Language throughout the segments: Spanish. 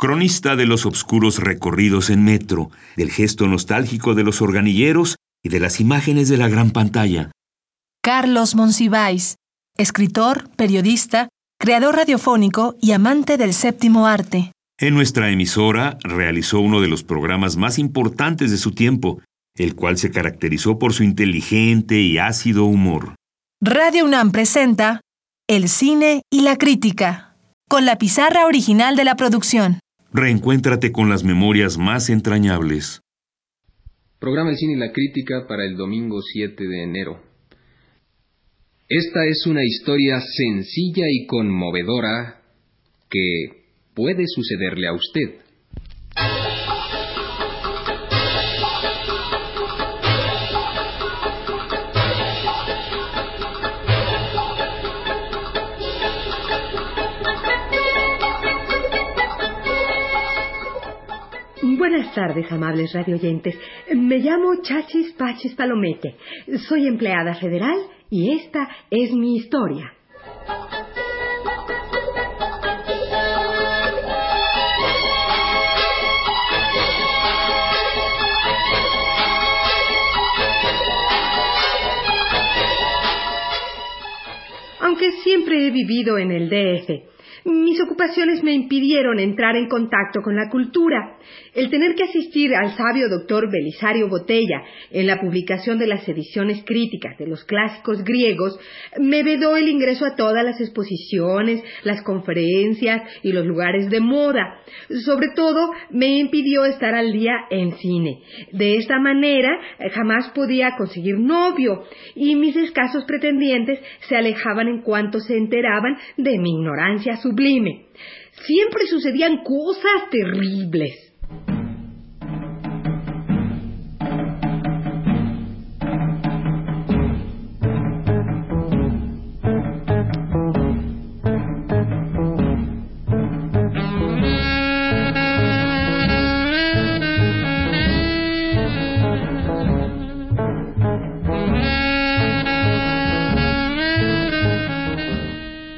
cronista de los obscuros recorridos en metro, del gesto nostálgico de los organilleros y de las imágenes de la gran pantalla. Carlos Monsiváis, escritor, periodista, creador radiofónico y amante del séptimo arte. En nuestra emisora realizó uno de los programas más importantes de su tiempo, el cual se caracterizó por su inteligente y ácido humor. Radio UNAM presenta El cine y la crítica, con la pizarra original de la producción. Reencuéntrate con las memorias más entrañables. Programa El cine y la crítica para el domingo 7 de enero. Esta es una historia sencilla y conmovedora que puede sucederle a usted. Buenas tardes, amables radioyentes. Me llamo Chachis Pachis Palomete. Soy empleada federal y esta es mi historia. Aunque siempre he vivido en el DF, mis ocupaciones me impidieron entrar en contacto con la cultura. El tener que asistir al sabio doctor Belisario Botella en la publicación de las ediciones críticas de los clásicos griegos me vedó el ingreso a todas las exposiciones, las conferencias y los lugares de moda. Sobre todo, me impidió estar al día en cine. De esta manera, jamás podía conseguir novio y mis escasos pretendientes se alejaban en cuanto se enteraban de mi ignorancia sublime. Siempre sucedían cosas terribles.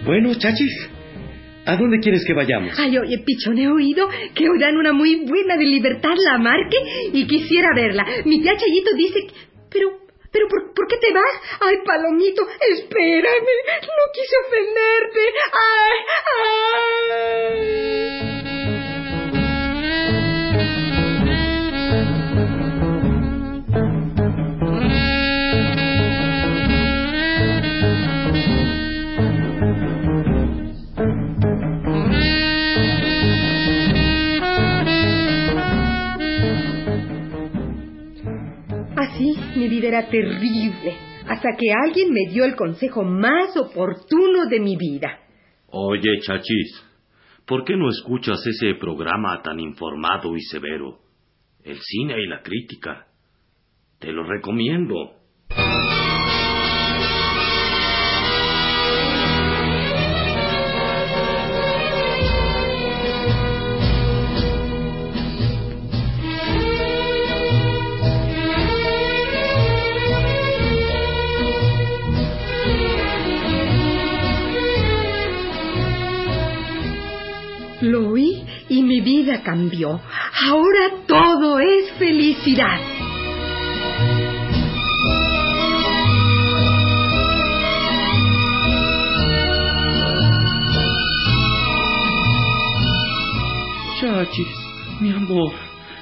Bueno, chachis, ¿a dónde quieres que vayamos? Ay, oye, Pichón, he oído que hoy dan una muy buena de Libertad la Marque y quisiera verla. Mi tía Chayito dice. Pero, pero, ¿por, ¿por qué te vas? Ay, Palomito, espérame. No quise ofenderte. Ay, ay. Mi vida era terrible, hasta que alguien me dio el consejo más oportuno de mi vida. Oye, chachis, ¿por qué no escuchas ese programa tan informado y severo? El cine y la crítica. Te lo recomiendo. Vida cambió. Ahora todo es felicidad. Chachis, mi amor,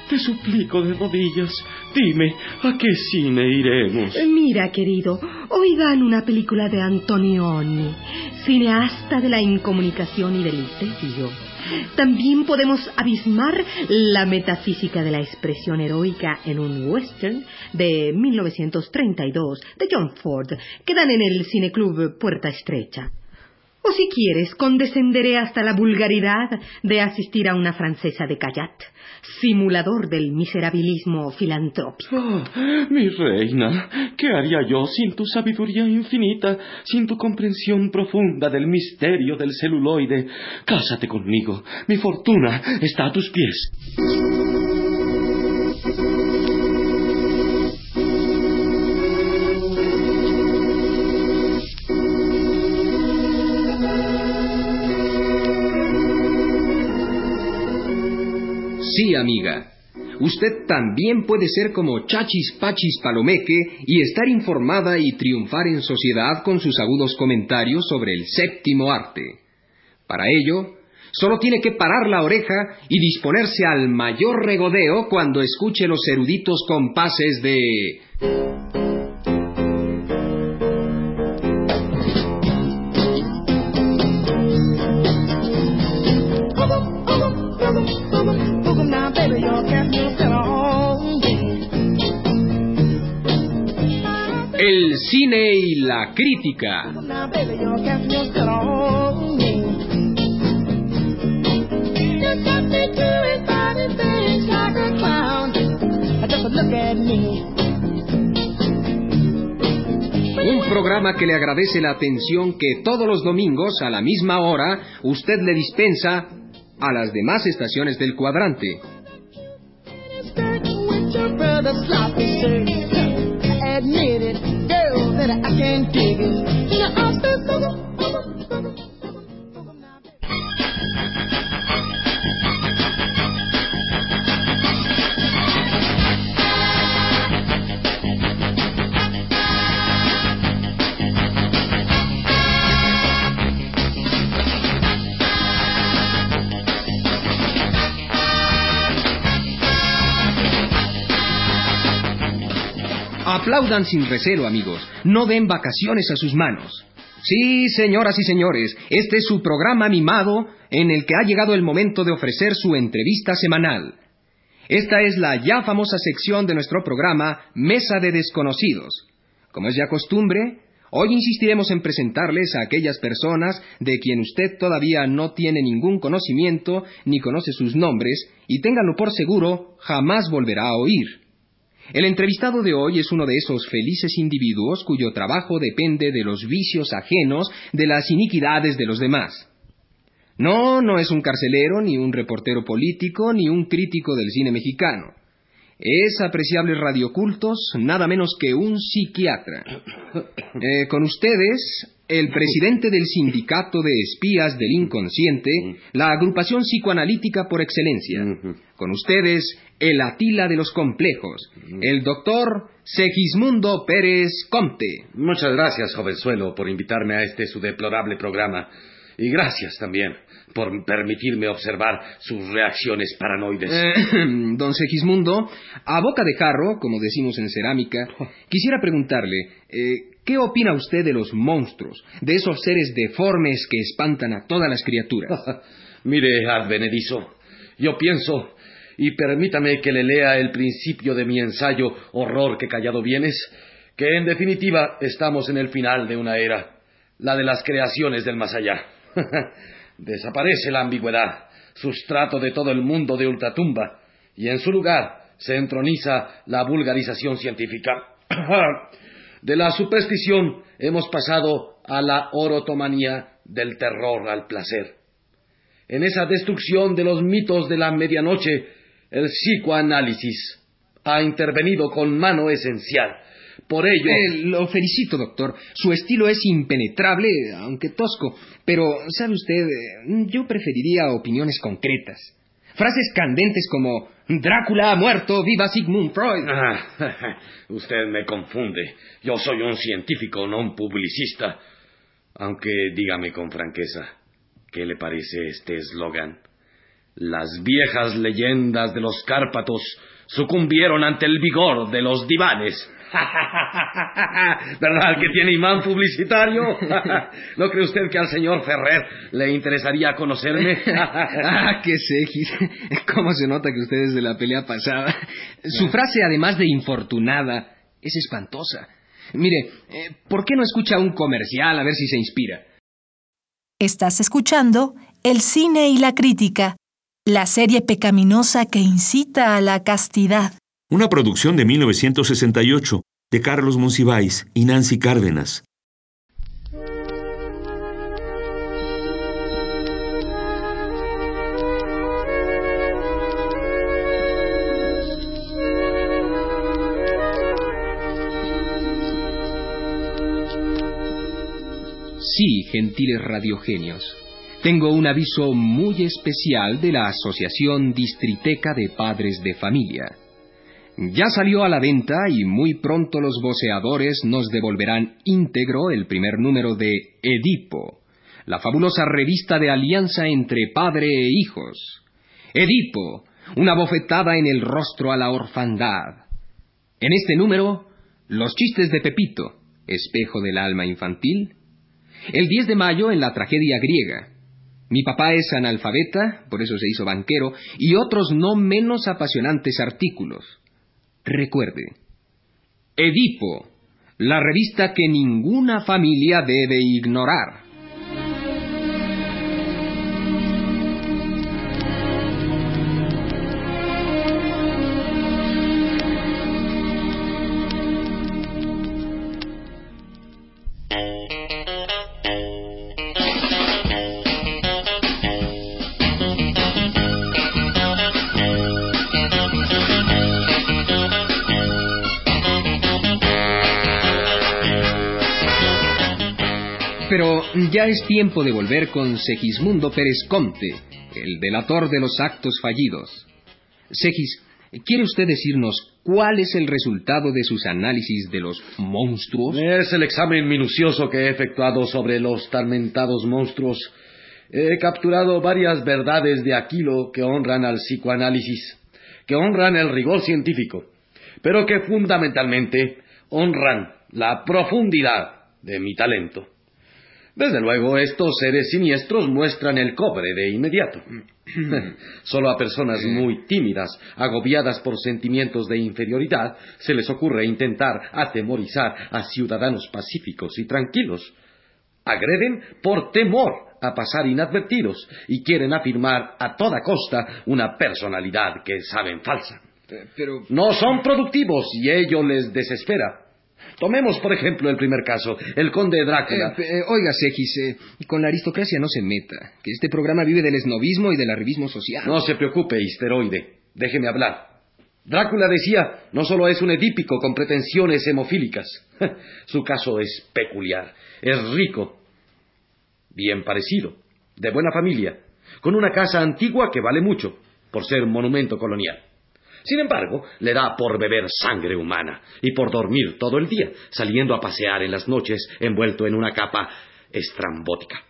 te suplico de rodillas, dime, ¿a qué cine iremos? Mira, querido, hoy dan una película de Antonioni, cineasta de la incomunicación y del misterio. También podemos abismar la metafísica de la expresión heroica en un western de 1932 de John Ford que dan en el cineclub Puerta Estrecha. O si quieres, condescenderé hasta la vulgaridad de asistir a una francesa de Cayat, simulador del miserabilismo filantrópico. Oh, mi reina, ¿qué haría yo sin tu sabiduría infinita, sin tu comprensión profunda del misterio del celuloide? Cásate conmigo, mi fortuna está a tus pies. Amiga. Usted también puede ser como Chachis Pachis Palomeque y estar informada y triunfar en sociedad con sus agudos comentarios sobre el séptimo arte. Para ello, solo tiene que parar la oreja y disponerse al mayor regodeo cuando escuche los eruditos compases de... El cine y la crítica. Un programa que le agradece la atención que todos los domingos a la misma hora usted le dispensa a las demás estaciones del cuadrante. admit it, that I can't dig it. You I'm still Aplaudan sin recelo, amigos. No den vacaciones a sus manos. Sí, señoras y señores, este es su programa mimado en el que ha llegado el momento de ofrecer su entrevista semanal. Esta es la ya famosa sección de nuestro programa Mesa de Desconocidos. Como es ya costumbre, hoy insistiremos en presentarles a aquellas personas de quien usted todavía no tiene ningún conocimiento ni conoce sus nombres y ténganlo por seguro, jamás volverá a oír. El entrevistado de hoy es uno de esos felices individuos cuyo trabajo depende de los vicios ajenos, de las iniquidades de los demás. No, no es un carcelero, ni un reportero político, ni un crítico del cine mexicano. Es, apreciables radiocultos, nada menos que un psiquiatra. Eh, con ustedes, el presidente del Sindicato de Espías del Inconsciente, la agrupación psicoanalítica por excelencia. Con ustedes, el Atila de los Complejos, el doctor Segismundo Pérez Comte. Muchas gracias, jovenzuelo, por invitarme a este su deplorable programa. Y gracias también por permitirme observar sus reacciones paranoides. Eh, don Segismundo, a boca de jarro, como decimos en cerámica, quisiera preguntarle, eh, ¿qué opina usted de los monstruos, de esos seres deformes que espantan a todas las criaturas? Mire, advenedizo, yo pienso y permítame que le lea el principio de mi ensayo Horror que callado vienes, que en definitiva estamos en el final de una era, la de las creaciones del más allá. Desaparece la ambigüedad, sustrato de todo el mundo de ultratumba, y en su lugar se entroniza la vulgarización científica. de la superstición hemos pasado a la orotomanía del terror al placer. En esa destrucción de los mitos de la medianoche el psicoanálisis ha intervenido con mano esencial. Por ello. Eh, lo felicito, doctor. Su estilo es impenetrable, aunque tosco. Pero, ¿sabe usted? Eh, yo preferiría opiniones concretas. Frases candentes como Drácula ha muerto, viva Sigmund Freud. Ah, usted me confunde. Yo soy un científico, no un publicista. Aunque dígame con franqueza, ¿qué le parece este eslogan? Las viejas leyendas de los Cárpatos sucumbieron ante el vigor de los divanes. ¿Verdad que tiene imán publicitario? ¿No cree usted que al señor Ferrer le interesaría conocerme? ah, qué sé, ¿Cómo se nota que usted es de la pelea pasada? Su frase, además de infortunada, es espantosa. Mire, eh, ¿por qué no escucha un comercial a ver si se inspira? Estás escuchando El cine y la crítica la serie pecaminosa que incita a la castidad. Una producción de 1968 de Carlos Monsiváis y Nancy Cárdenas. Sí, gentiles radiogenios. Tengo un aviso muy especial de la Asociación Distriteca de Padres de Familia. Ya salió a la venta y muy pronto los voceadores nos devolverán íntegro el primer número de Edipo, la fabulosa revista de alianza entre padre e hijos. Edipo, una bofetada en el rostro a la orfandad. En este número, los chistes de Pepito, espejo del alma infantil. El 10 de mayo en la tragedia griega. Mi papá es analfabeta, por eso se hizo banquero, y otros no menos apasionantes artículos. Recuerde, Edipo, la revista que ninguna familia debe ignorar. Pero ya es tiempo de volver con Segismundo Pérez Comte, el delator de los actos fallidos. Segis, ¿quiere usted decirnos cuál es el resultado de sus análisis de los monstruos? Es el examen minucioso que he efectuado sobre los tormentados monstruos. He capturado varias verdades de Aquilo que honran al psicoanálisis, que honran el rigor científico, pero que fundamentalmente honran la profundidad de mi talento. Desde luego, estos seres siniestros muestran el cobre de inmediato. Solo a personas muy tímidas, agobiadas por sentimientos de inferioridad, se les ocurre intentar atemorizar a ciudadanos pacíficos y tranquilos. Agreden por temor a pasar inadvertidos y quieren afirmar a toda costa una personalidad que saben falsa. Pero... No son productivos y ello les desespera. Tomemos, por ejemplo, el primer caso, el conde Drácula. Eh, eh, oiga, Segis, eh, con la aristocracia no se meta, que este programa vive del esnovismo y del arribismo social. No se preocupe, histeroide. Déjeme hablar. Drácula decía, no solo es un edípico con pretensiones hemofílicas. Su caso es peculiar. Es rico, bien parecido, de buena familia, con una casa antigua que vale mucho, por ser monumento colonial. Sin embargo, le da por beber sangre humana y por dormir todo el día, saliendo a pasear en las noches envuelto en una capa estrambótica.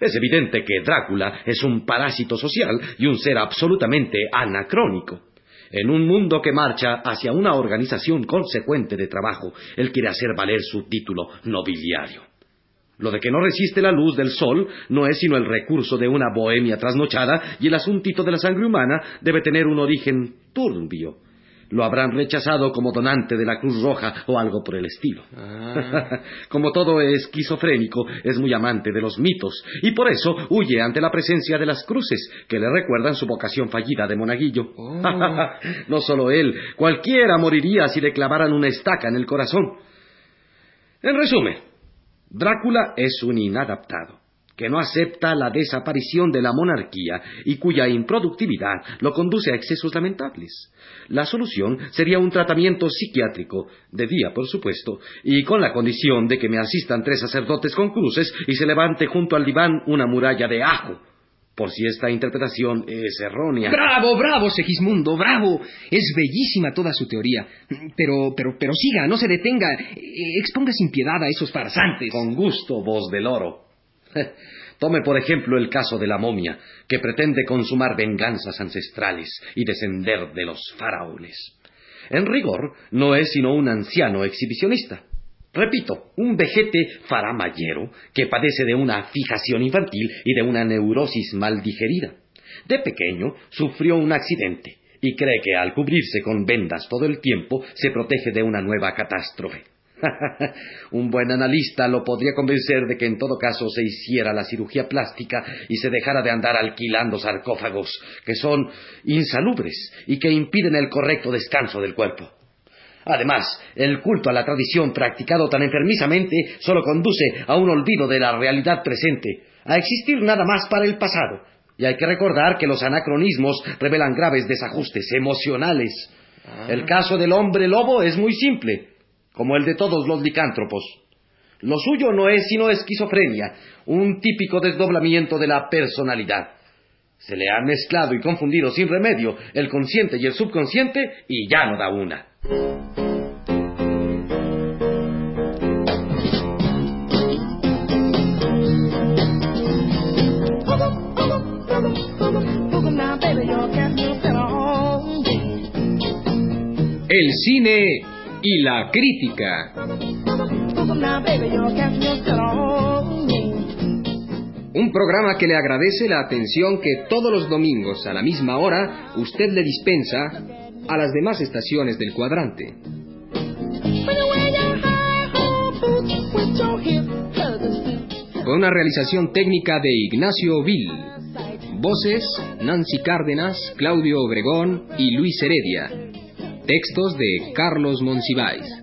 Es evidente que Drácula es un parásito social y un ser absolutamente anacrónico. En un mundo que marcha hacia una organización consecuente de trabajo, él quiere hacer valer su título nobiliario. Lo de que no resiste la luz del sol no es sino el recurso de una bohemia trasnochada y el asuntito de la sangre humana debe tener un origen turbio. Lo habrán rechazado como donante de la Cruz Roja o algo por el estilo. Ah. como todo esquizofrénico, es muy amante de los mitos y por eso huye ante la presencia de las cruces que le recuerdan su vocación fallida de monaguillo. Oh. no solo él, cualquiera moriría si le clavaran una estaca en el corazón. En resumen, Drácula es un inadaptado, que no acepta la desaparición de la monarquía y cuya improductividad lo conduce a excesos lamentables. La solución sería un tratamiento psiquiátrico, de día por supuesto, y con la condición de que me asistan tres sacerdotes con cruces y se levante junto al diván una muralla de ajo, por si esta interpretación es errónea. Bravo, bravo, Segismundo, bravo. Es bellísima toda su teoría. Pero, pero, pero siga, no se detenga. Exponga sin piedad a esos farsantes. Con gusto, voz del oro. Tome por ejemplo el caso de la momia, que pretende consumar venganzas ancestrales y descender de los faraones. En rigor, no es sino un anciano exhibicionista. Repito, un vejete faramayero que padece de una fijación infantil y de una neurosis mal digerida. De pequeño sufrió un accidente y cree que al cubrirse con vendas todo el tiempo se protege de una nueva catástrofe. un buen analista lo podría convencer de que en todo caso se hiciera la cirugía plástica y se dejara de andar alquilando sarcófagos que son insalubres y que impiden el correcto descanso del cuerpo. Además, el culto a la tradición practicado tan enfermizamente solo conduce a un olvido de la realidad presente, a existir nada más para el pasado. Y hay que recordar que los anacronismos revelan graves desajustes emocionales. El caso del hombre lobo es muy simple, como el de todos los licántropos. Lo suyo no es sino esquizofrenia, un típico desdoblamiento de la personalidad. Se le ha mezclado y confundido sin remedio el consciente y el subconsciente y ya no da una. El cine y la crítica. Un programa que le agradece la atención que todos los domingos a la misma hora usted le dispensa a las demás estaciones del cuadrante. Con una realización técnica de Ignacio Vil. Voces, Nancy Cárdenas, Claudio Obregón y Luis Heredia. Textos de Carlos Monsiváis.